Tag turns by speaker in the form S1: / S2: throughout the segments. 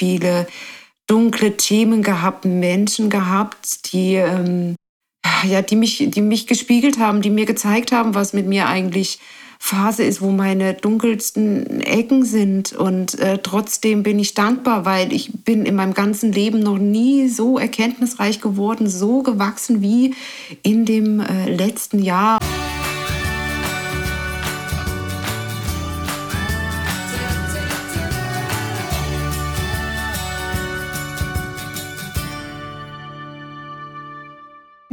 S1: viele dunkle Themen gehabt, Menschen gehabt, die, ähm, ja, die, mich, die mich gespiegelt haben, die mir gezeigt haben, was mit mir eigentlich Phase ist, wo meine dunkelsten Ecken sind. Und äh, trotzdem bin ich dankbar, weil ich bin in meinem ganzen Leben noch nie so erkenntnisreich geworden, so gewachsen wie in dem äh, letzten Jahr.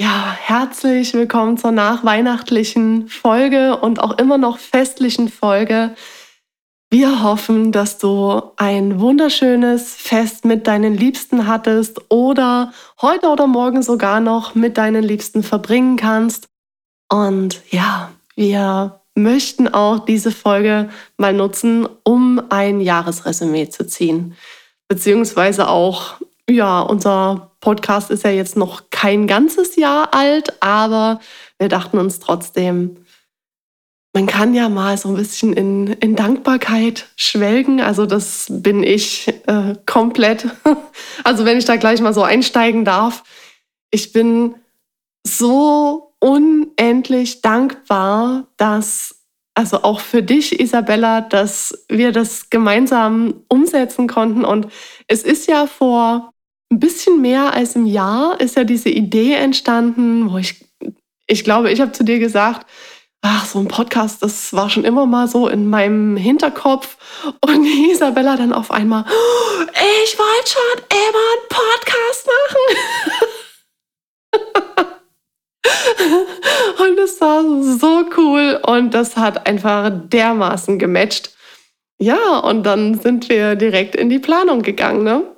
S2: Ja, herzlich willkommen zur nachweihnachtlichen Folge und auch immer noch festlichen Folge. Wir hoffen, dass du ein wunderschönes Fest mit deinen Liebsten hattest oder heute oder morgen sogar noch mit deinen Liebsten verbringen kannst. Und ja, wir möchten auch diese Folge mal nutzen, um ein Jahresresümee zu ziehen. Beziehungsweise auch ja, unser Podcast ist ja jetzt noch kein ganzes Jahr alt, aber wir dachten uns trotzdem, man kann ja mal so ein bisschen in, in Dankbarkeit schwelgen. Also das bin ich äh, komplett. Also wenn ich da gleich mal so einsteigen darf, ich bin so unendlich dankbar, dass, also auch für dich, Isabella, dass wir das gemeinsam umsetzen konnten. Und es ist ja vor ein bisschen mehr als im Jahr ist ja diese Idee entstanden, wo ich, ich glaube, ich habe zu dir gesagt, ach, so ein Podcast, das war schon immer mal so in meinem Hinterkopf. Und Isabella dann auf einmal, ich wollte schon immer einen Podcast machen. und es war so cool und das hat einfach dermaßen gematcht. Ja, und dann sind wir direkt in die Planung gegangen, ne?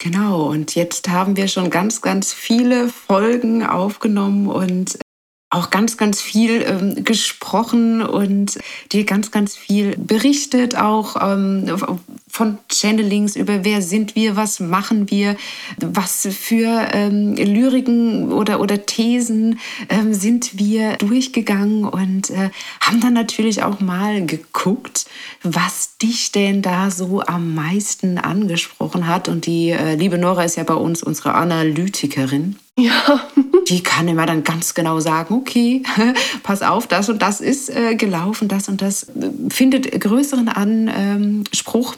S1: Genau, und jetzt haben wir schon ganz, ganz viele Folgen aufgenommen und auch ganz, ganz viel ähm, gesprochen und dir ganz, ganz viel berichtet, auch ähm, von Channelings über wer sind wir, was machen wir, was für ähm, Lyriken oder, oder Thesen ähm, sind wir durchgegangen und äh, haben dann natürlich auch mal geguckt, was dich denn da so am meisten angesprochen hat. Und die äh, liebe Nora ist ja bei uns unsere Analytikerin.
S2: Ja.
S1: Die kann immer dann ganz genau sagen, okay, pass auf, das und das ist äh, gelaufen, das und das äh, findet größeren Anspruch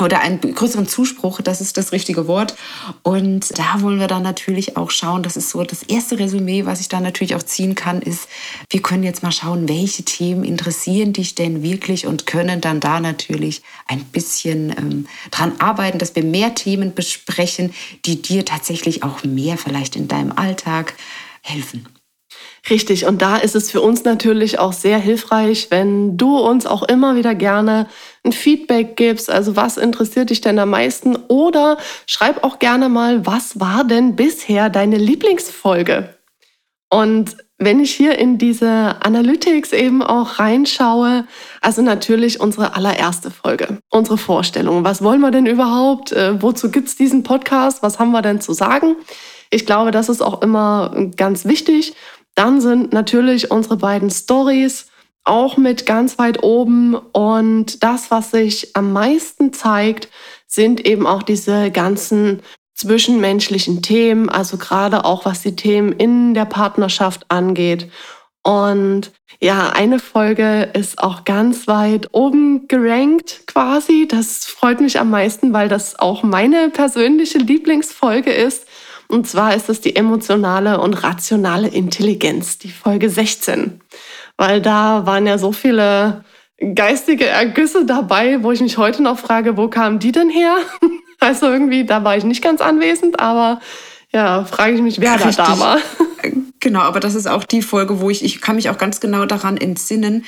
S1: oder einen größeren Zuspruch, das ist das richtige Wort. Und da wollen wir dann natürlich auch schauen, das ist so das erste Resümee, was ich da natürlich auch ziehen kann, ist, wir können jetzt mal schauen, welche Themen interessieren dich denn wirklich und können dann da natürlich ein bisschen ähm, dran arbeiten, dass wir mehr Themen besprechen, die dir tatsächlich auch mehr vielleicht in deinem Alltag helfen.
S2: Richtig, und da ist es für uns natürlich auch sehr hilfreich, wenn du uns auch immer wieder gerne ein Feedback gibst. Also was interessiert dich denn am meisten? Oder schreib auch gerne mal, was war denn bisher deine Lieblingsfolge? Und wenn ich hier in diese Analytics eben auch reinschaue, also natürlich unsere allererste Folge, unsere Vorstellung. Was wollen wir denn überhaupt? Äh, wozu gibt's diesen Podcast? Was haben wir denn zu sagen? Ich glaube, das ist auch immer ganz wichtig. Dann sind natürlich unsere beiden Stories auch mit ganz weit oben. Und das, was sich am meisten zeigt, sind eben auch diese ganzen zwischenmenschlichen Themen, also gerade auch was die Themen in der Partnerschaft angeht. Und ja, eine Folge ist auch ganz weit oben gerankt quasi. Das freut mich am meisten, weil das auch meine persönliche Lieblingsfolge ist. Und zwar ist es die emotionale und rationale Intelligenz, die Folge 16. Weil da waren ja so viele geistige Ergüsse dabei, wo ich mich heute noch frage, wo kamen die denn her? Also irgendwie, da war ich nicht ganz anwesend, aber ja, frage ich mich, wer Richtig. da da war.
S1: Genau, aber das ist auch die Folge, wo ich, ich kann mich auch ganz genau daran entsinnen,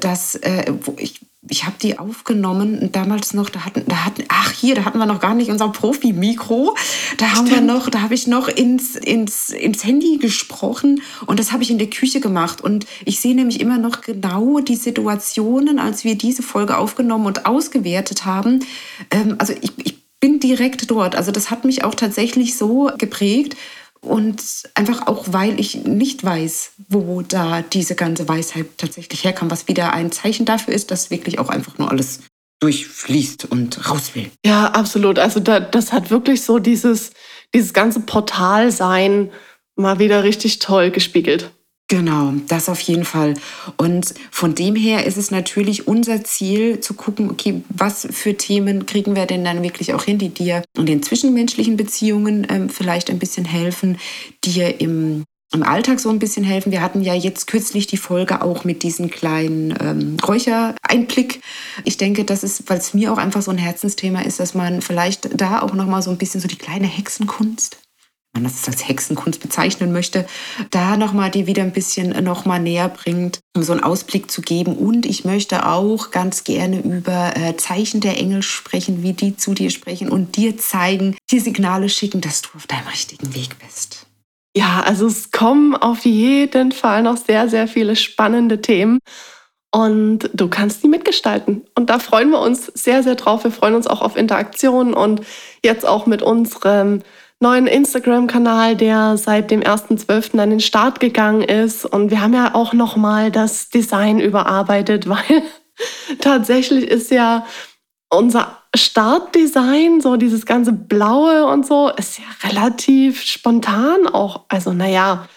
S1: dass, äh, wo ich ich habe die aufgenommen damals noch, da hatten, da hatten, ach hier, da hatten wir noch gar nicht unser Profi-Mikro. Da haben Stimmt. wir noch, da habe ich noch ins, ins, ins Handy gesprochen und das habe ich in der Küche gemacht. Und ich sehe nämlich immer noch genau die Situationen, als wir diese Folge aufgenommen und ausgewertet haben. Ähm, also ich, ich bin direkt dort. Also das hat mich auch tatsächlich so geprägt. Und einfach auch, weil ich nicht weiß, wo da diese ganze Weisheit tatsächlich herkam, was wieder ein Zeichen dafür ist, dass wirklich auch einfach nur alles durchfließt und raus will.
S2: Ja, absolut. Also da, das hat wirklich so dieses, dieses ganze Portalsein mal wieder richtig toll gespiegelt.
S1: Genau, das auf jeden Fall. Und von dem her ist es natürlich unser Ziel zu gucken, okay, was für Themen kriegen wir denn dann wirklich auch hin, die dir in den zwischenmenschlichen Beziehungen ähm, vielleicht ein bisschen helfen, dir im im Alltag so ein bisschen helfen. Wir hatten ja jetzt kürzlich die Folge auch mit diesem kleinen ähm, Räuchereinblick. Ich denke, das ist, weil es mir auch einfach so ein Herzensthema ist, dass man vielleicht da auch noch mal so ein bisschen so die kleine Hexenkunst man das als Hexenkunst bezeichnen möchte, da nochmal die wieder ein bisschen nochmal näher bringt, um so einen Ausblick zu geben. Und ich möchte auch ganz gerne über äh, Zeichen der Engel sprechen, wie die zu dir sprechen und dir zeigen, dir Signale schicken, dass du auf deinem richtigen Weg bist.
S2: Ja, also es kommen auf jeden Fall noch sehr, sehr viele spannende Themen. Und du kannst die mitgestalten. Und da freuen wir uns sehr, sehr drauf. Wir freuen uns auch auf Interaktionen und jetzt auch mit unserem neuen Instagram-Kanal, der seit dem 1.12. an den Start gegangen ist. Und wir haben ja auch nochmal das Design überarbeitet, weil tatsächlich ist ja unser Startdesign, so dieses ganze Blaue und so, ist ja relativ spontan auch. Also, naja,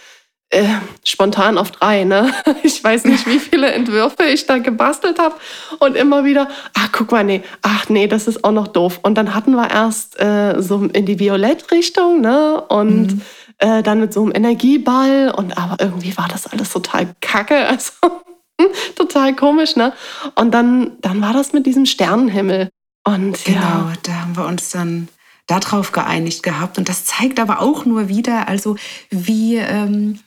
S2: äh, spontan auf drei. Ne? Ich weiß nicht, wie viele Entwürfe ich da gebastelt habe und immer wieder, ach guck mal, nee, ach nee, das ist auch noch doof. Und dann hatten wir erst äh, so in die Violett-Richtung ne? und mhm. äh, dann mit so einem Energieball und aber irgendwie war das alles total kacke, also total komisch. Ne? Und dann, dann war das mit diesem Sternenhimmel. Und
S1: genau, ja. da haben wir uns dann darauf geeinigt gehabt. Und das zeigt aber auch nur wieder, also wie ähm,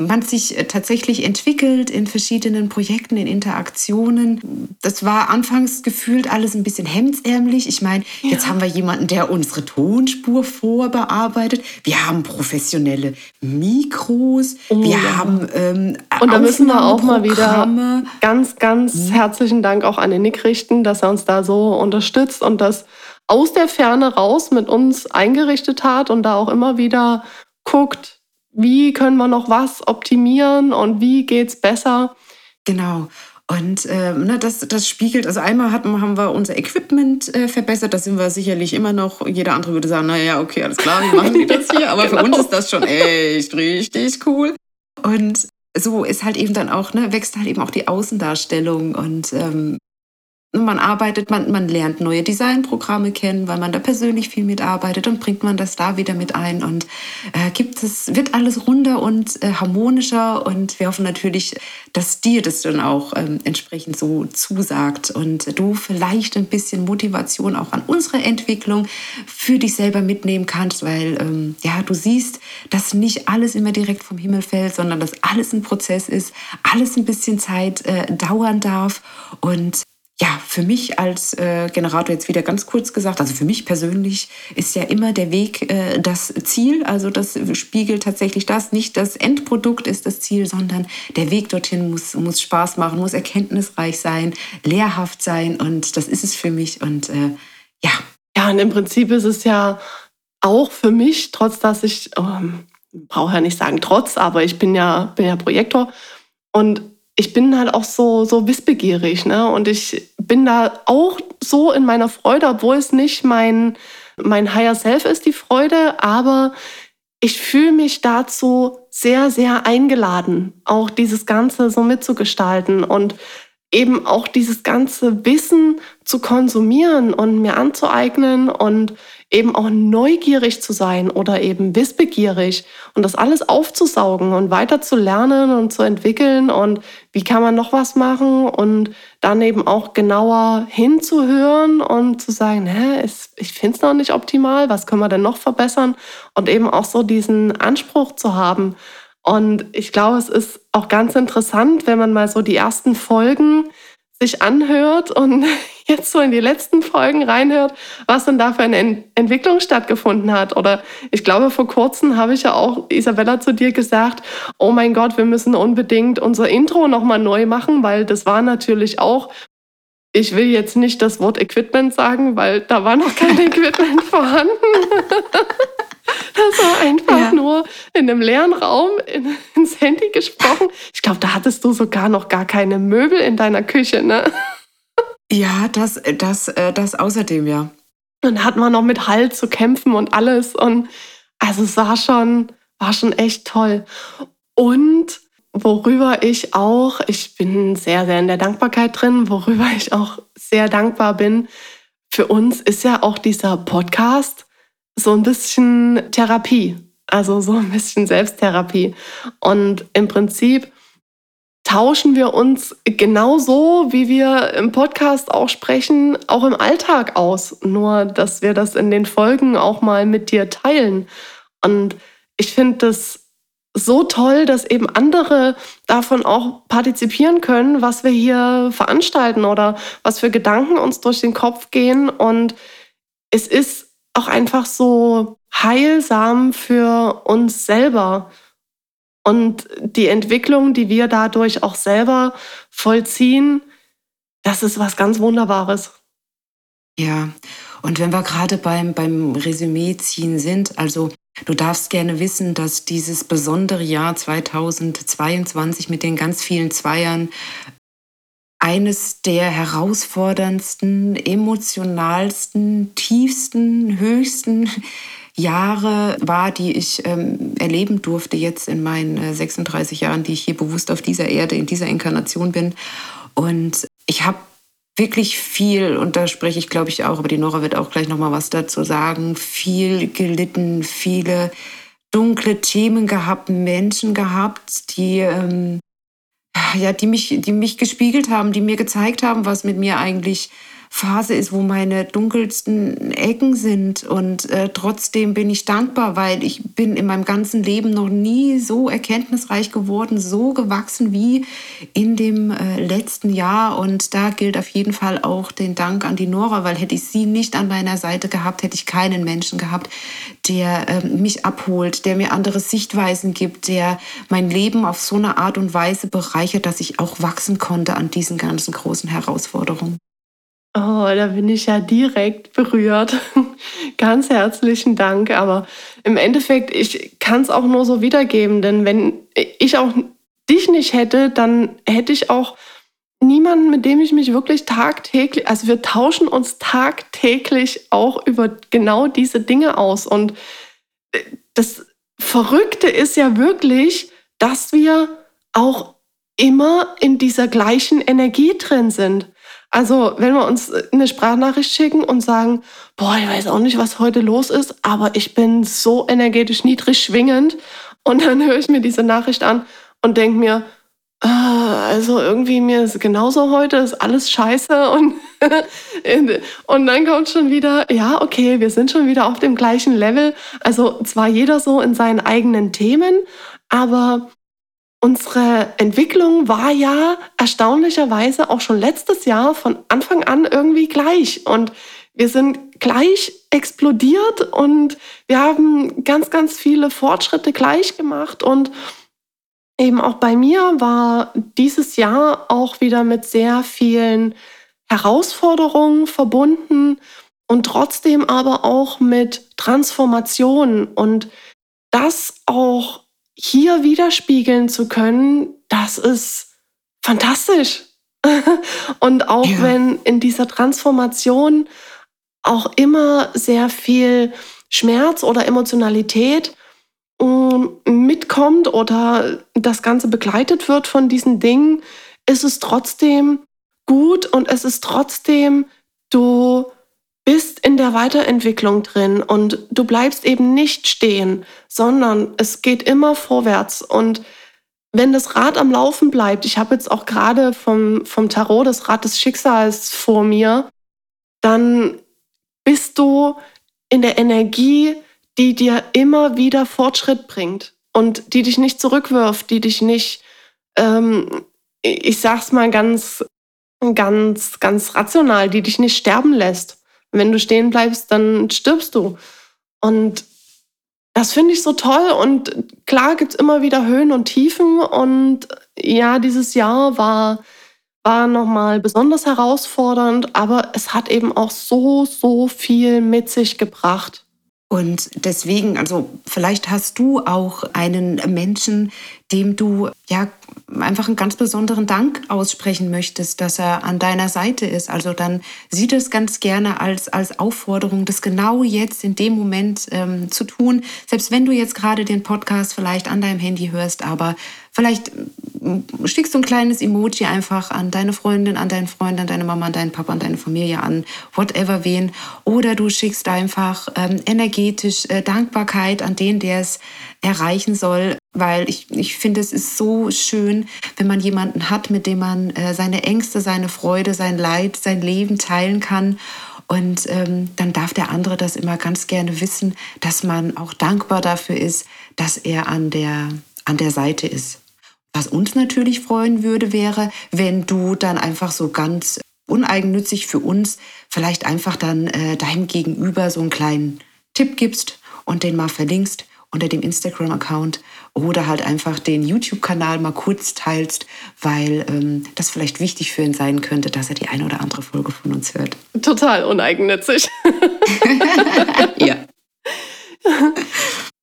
S1: man sich äh, tatsächlich entwickelt in verschiedenen Projekten, in Interaktionen. Das war anfangs gefühlt alles ein bisschen hemdsärmlich. Ich meine, ja. jetzt haben wir jemanden, der unsere Tonspur vorbearbeitet. Wir haben professionelle Mikros. Oh, wir ja. haben ähm,
S2: Und da müssen wir auch mal wieder ganz, ganz mhm. herzlichen Dank auch an den Nick richten, dass er uns da so unterstützt und das aus der Ferne raus mit uns eingerichtet hat und da auch immer wieder guckt, wie können wir noch was optimieren und wie geht es besser.
S1: Genau. Und äh, ne, das, das spiegelt, also einmal hatten, haben wir unser Equipment äh, verbessert, da sind wir sicherlich immer noch, jeder andere würde sagen, naja, okay, alles klar, wie machen die das hier? Aber genau. für uns ist das schon echt richtig cool. Und so ist halt eben dann auch, ne, wächst halt eben auch die Außendarstellung und ähm, man arbeitet, man, man lernt neue Designprogramme kennen, weil man da persönlich viel mitarbeitet und bringt man das da wieder mit ein und äh, gibt es, wird alles runder und äh, harmonischer und wir hoffen natürlich, dass dir das dann auch ähm, entsprechend so zusagt und du vielleicht ein bisschen Motivation auch an unsere Entwicklung für dich selber mitnehmen kannst, weil ähm, ja, du siehst, dass nicht alles immer direkt vom Himmel fällt, sondern dass alles ein Prozess ist, alles ein bisschen Zeit äh, dauern darf und ja, für mich als äh, Generator jetzt wieder ganz kurz gesagt, also für mich persönlich ist ja immer der Weg äh, das Ziel. Also das spiegelt tatsächlich das. Nicht das Endprodukt ist das Ziel, sondern der Weg dorthin muss, muss Spaß machen, muss erkenntnisreich sein, lehrhaft sein. Und das ist es für mich. Und äh, ja.
S2: Ja, und im Prinzip ist es ja auch für mich, trotz dass ich, ähm, brauche ja nicht sagen trotz, aber ich bin ja, bin ja Projektor. Und ich bin halt auch so, so wissbegierig, ne? Und ich bin da auch so in meiner Freude, obwohl es nicht mein, mein Higher Self ist, die Freude, aber ich fühle mich dazu sehr, sehr eingeladen, auch dieses Ganze so mitzugestalten und eben auch dieses ganze Wissen zu konsumieren und mir anzueignen und eben auch neugierig zu sein oder eben wissbegierig und das alles aufzusaugen und weiter zu lernen und zu entwickeln und wie kann man noch was machen und dann eben auch genauer hinzuhören und zu sagen, hä, ich finde es noch nicht optimal, was können wir denn noch verbessern und eben auch so diesen Anspruch zu haben. Und ich glaube, es ist auch ganz interessant, wenn man mal so die ersten Folgen sich anhört und jetzt so in die letzten Folgen reinhört, was denn da für eine Ent Entwicklung stattgefunden hat. Oder ich glaube, vor kurzem habe ich ja auch Isabella zu dir gesagt, oh mein Gott, wir müssen unbedingt unser Intro nochmal neu machen, weil das war natürlich auch ich will jetzt nicht das Wort Equipment sagen, weil da war noch kein Equipment vorhanden. Das war einfach ja. nur in einem leeren Raum in, ins Handy gesprochen. Ich glaube, da hattest du sogar noch gar keine Möbel in deiner Küche, ne?
S1: Ja, das, das, äh, das außerdem, ja.
S2: Und da hat man noch mit Halt zu kämpfen und alles. Und also es war schon, war schon echt toll. Und worüber ich auch, ich bin sehr, sehr in der Dankbarkeit drin, worüber ich auch sehr dankbar bin, für uns ist ja auch dieser Podcast so ein bisschen Therapie, also so ein bisschen Selbsttherapie. Und im Prinzip tauschen wir uns genauso, wie wir im Podcast auch sprechen, auch im Alltag aus. Nur, dass wir das in den Folgen auch mal mit dir teilen. Und ich finde das so toll, dass eben andere davon auch partizipieren können, was wir hier veranstalten oder was für Gedanken uns durch den Kopf gehen. Und es ist auch einfach so heilsam für uns selber. Und die Entwicklung, die wir dadurch auch selber vollziehen, das ist was ganz Wunderbares.
S1: Ja, und wenn wir gerade beim, beim Resümee ziehen sind, also du darfst gerne wissen, dass dieses besondere Jahr 2022 mit den ganz vielen Zweiern eines der herausforderndsten, emotionalsten, tiefsten, höchsten Jahre war, die ich ähm, erleben durfte jetzt in meinen äh, 36 Jahren, die ich hier bewusst auf dieser Erde, in dieser Inkarnation bin. Und ich habe wirklich viel, und da spreche ich glaube ich auch, aber die Nora wird auch gleich nochmal was dazu sagen, viel gelitten, viele dunkle Themen gehabt, Menschen gehabt, die ähm, ja, die mich, die mich gespiegelt haben, die mir gezeigt haben, was mit mir eigentlich Phase ist, wo meine dunkelsten Ecken sind. Und äh, trotzdem bin ich dankbar, weil ich bin in meinem ganzen Leben noch nie so erkenntnisreich geworden, so gewachsen wie in dem äh, letzten Jahr. Und da gilt auf jeden Fall auch den Dank an die Nora, weil hätte ich sie nicht an meiner Seite gehabt, hätte ich keinen Menschen gehabt, der äh, mich abholt, der mir andere Sichtweisen gibt, der mein Leben auf so eine Art und Weise bereichert, dass ich auch wachsen konnte an diesen ganzen großen Herausforderungen.
S2: Oh, da bin ich ja direkt berührt. Ganz herzlichen Dank. Aber im Endeffekt, ich kann es auch nur so wiedergeben, denn wenn ich auch dich nicht hätte, dann hätte ich auch niemanden, mit dem ich mich wirklich tagtäglich, also wir tauschen uns tagtäglich auch über genau diese Dinge aus. Und das Verrückte ist ja wirklich, dass wir auch immer in dieser gleichen Energie drin sind. Also, wenn wir uns eine Sprachnachricht schicken und sagen, boah, ich weiß auch nicht, was heute los ist, aber ich bin so energetisch niedrig schwingend. Und dann höre ich mir diese Nachricht an und denke mir, ah, also irgendwie mir ist genauso heute, ist alles scheiße. Und, und dann kommt schon wieder, ja, okay, wir sind schon wieder auf dem gleichen Level. Also zwar jeder so in seinen eigenen Themen, aber Unsere Entwicklung war ja erstaunlicherweise auch schon letztes Jahr von Anfang an irgendwie gleich. Und wir sind gleich explodiert und wir haben ganz, ganz viele Fortschritte gleich gemacht. Und eben auch bei mir war dieses Jahr auch wieder mit sehr vielen Herausforderungen verbunden und trotzdem aber auch mit Transformation und das auch hier widerspiegeln zu können, das ist fantastisch. und auch ja. wenn in dieser Transformation auch immer sehr viel Schmerz oder Emotionalität ähm, mitkommt oder das Ganze begleitet wird von diesen Dingen, ist es trotzdem gut und es ist trotzdem, du bist in der Weiterentwicklung drin und du bleibst eben nicht stehen, sondern es geht immer vorwärts. Und wenn das Rad am Laufen bleibt, ich habe jetzt auch gerade vom, vom Tarot das Rad des Schicksals vor mir, dann bist du in der Energie, die dir immer wieder Fortschritt bringt und die dich nicht zurückwirft, die dich nicht, ähm, ich sag's mal ganz ganz, ganz rational, die dich nicht sterben lässt. Wenn du stehen bleibst, dann stirbst du. Und das finde ich so toll. Und klar gibt es immer wieder Höhen und Tiefen. Und ja, dieses Jahr war, war nochmal besonders herausfordernd, aber es hat eben auch so, so viel mit sich gebracht.
S1: Und deswegen, also vielleicht hast du auch einen Menschen, dem du ja einfach einen ganz besonderen Dank aussprechen möchtest, dass er an deiner Seite ist. Also dann sieht es ganz gerne als, als Aufforderung, das genau jetzt in dem Moment ähm, zu tun. Selbst wenn du jetzt gerade den Podcast vielleicht an deinem Handy hörst, aber vielleicht mm, schickst du ein kleines Emoji einfach an deine Freundin, an deinen Freund, an deine Mama, an deinen Papa, an deine Familie, an whatever wen. Oder du schickst einfach ähm, energetisch äh, Dankbarkeit an den, der es erreichen soll, weil ich, ich finde, es ist so schön, wenn man jemanden hat, mit dem man äh, seine Ängste, seine Freude, sein Leid, sein Leben teilen kann. Und ähm, dann darf der andere das immer ganz gerne wissen, dass man auch dankbar dafür ist, dass er an der, an der Seite ist. Was uns natürlich freuen würde, wäre, wenn du dann einfach so ganz uneigennützig für uns vielleicht einfach dann äh, deinem Gegenüber so einen kleinen Tipp gibst und den mal verlinkst unter dem Instagram-Account oder halt einfach den YouTube-Kanal mal kurz teilst, weil ähm, das vielleicht wichtig für ihn sein könnte, dass er die eine oder andere Folge von uns hört.
S2: Total uneigennützig.
S1: ja.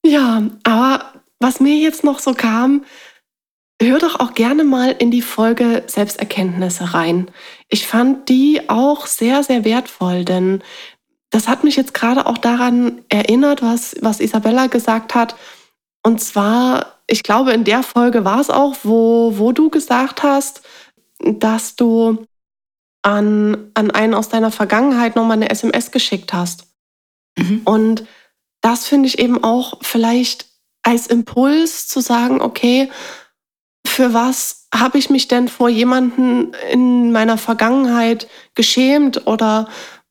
S2: ja, aber was mir jetzt noch so kam, hör doch auch gerne mal in die Folge Selbsterkenntnisse rein. Ich fand die auch sehr, sehr wertvoll, denn das hat mich jetzt gerade auch daran erinnert, was, was Isabella gesagt hat. Und zwar, ich glaube, in der Folge war es auch, wo, wo du gesagt hast, dass du an, an einen aus deiner Vergangenheit nochmal eine SMS geschickt hast. Mhm. Und das finde ich eben auch vielleicht als Impuls zu sagen, okay, für was habe ich mich denn vor jemanden in meiner Vergangenheit geschämt oder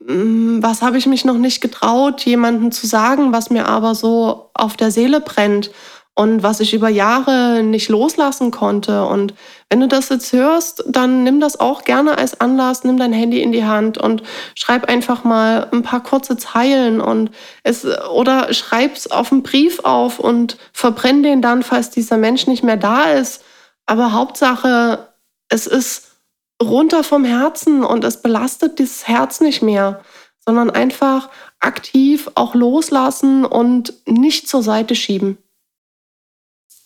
S2: was habe ich mich noch nicht getraut, jemandem zu sagen, was mir aber so auf der Seele brennt und was ich über Jahre nicht loslassen konnte. Und wenn du das jetzt hörst, dann nimm das auch gerne als Anlass, nimm dein Handy in die Hand und schreib einfach mal ein paar kurze Zeilen und es oder schreib's auf einen Brief auf und verbrenn den dann, falls dieser Mensch nicht mehr da ist. Aber Hauptsache, es ist runter vom Herzen und es belastet dieses Herz nicht mehr, sondern einfach aktiv auch loslassen und nicht zur Seite schieben.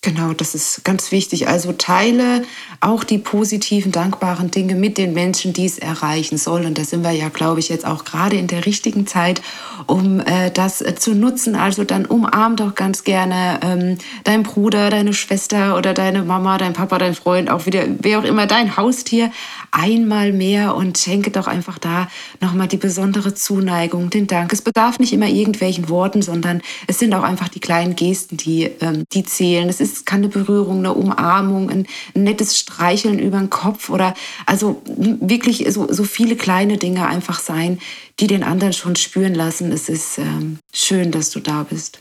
S1: Genau, das ist ganz wichtig. Also teile auch die positiven, dankbaren Dinge mit den Menschen, die es erreichen soll. Und da sind wir ja, glaube ich, jetzt auch gerade in der richtigen Zeit, um äh, das äh, zu nutzen. Also dann umarm doch ganz gerne ähm, deinen Bruder, deine Schwester oder deine Mama, dein Papa, dein Freund, auch wieder, wer auch immer, dein Haustier einmal mehr und schenke doch einfach da nochmal die besondere Zuneigung, den Dank. Es bedarf nicht immer irgendwelchen Worten, sondern es sind auch einfach die kleinen Gesten, die, ähm, die zählen. Es ist, kann eine Berührung, eine Umarmung, ein, ein nettes Streicheln über den Kopf oder also wirklich so, so viele kleine Dinge einfach sein, die den anderen schon spüren lassen. Es ist ähm, schön, dass du da bist.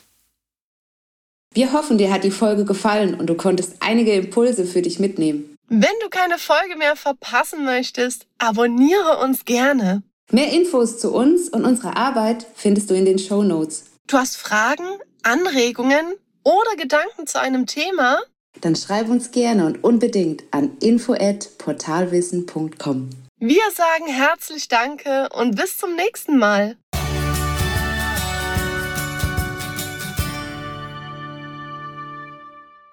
S3: Wir hoffen, dir hat die Folge gefallen und du konntest einige Impulse für dich mitnehmen.
S2: Wenn du keine Folge mehr verpassen möchtest, abonniere uns gerne.
S3: Mehr Infos zu uns und unserer Arbeit findest du in den Show Notes.
S2: Du hast Fragen, Anregungen oder Gedanken zu einem Thema?
S3: Dann schreib uns gerne und unbedingt an info@portalwissen.com.
S2: Wir sagen herzlich Danke und bis zum nächsten Mal.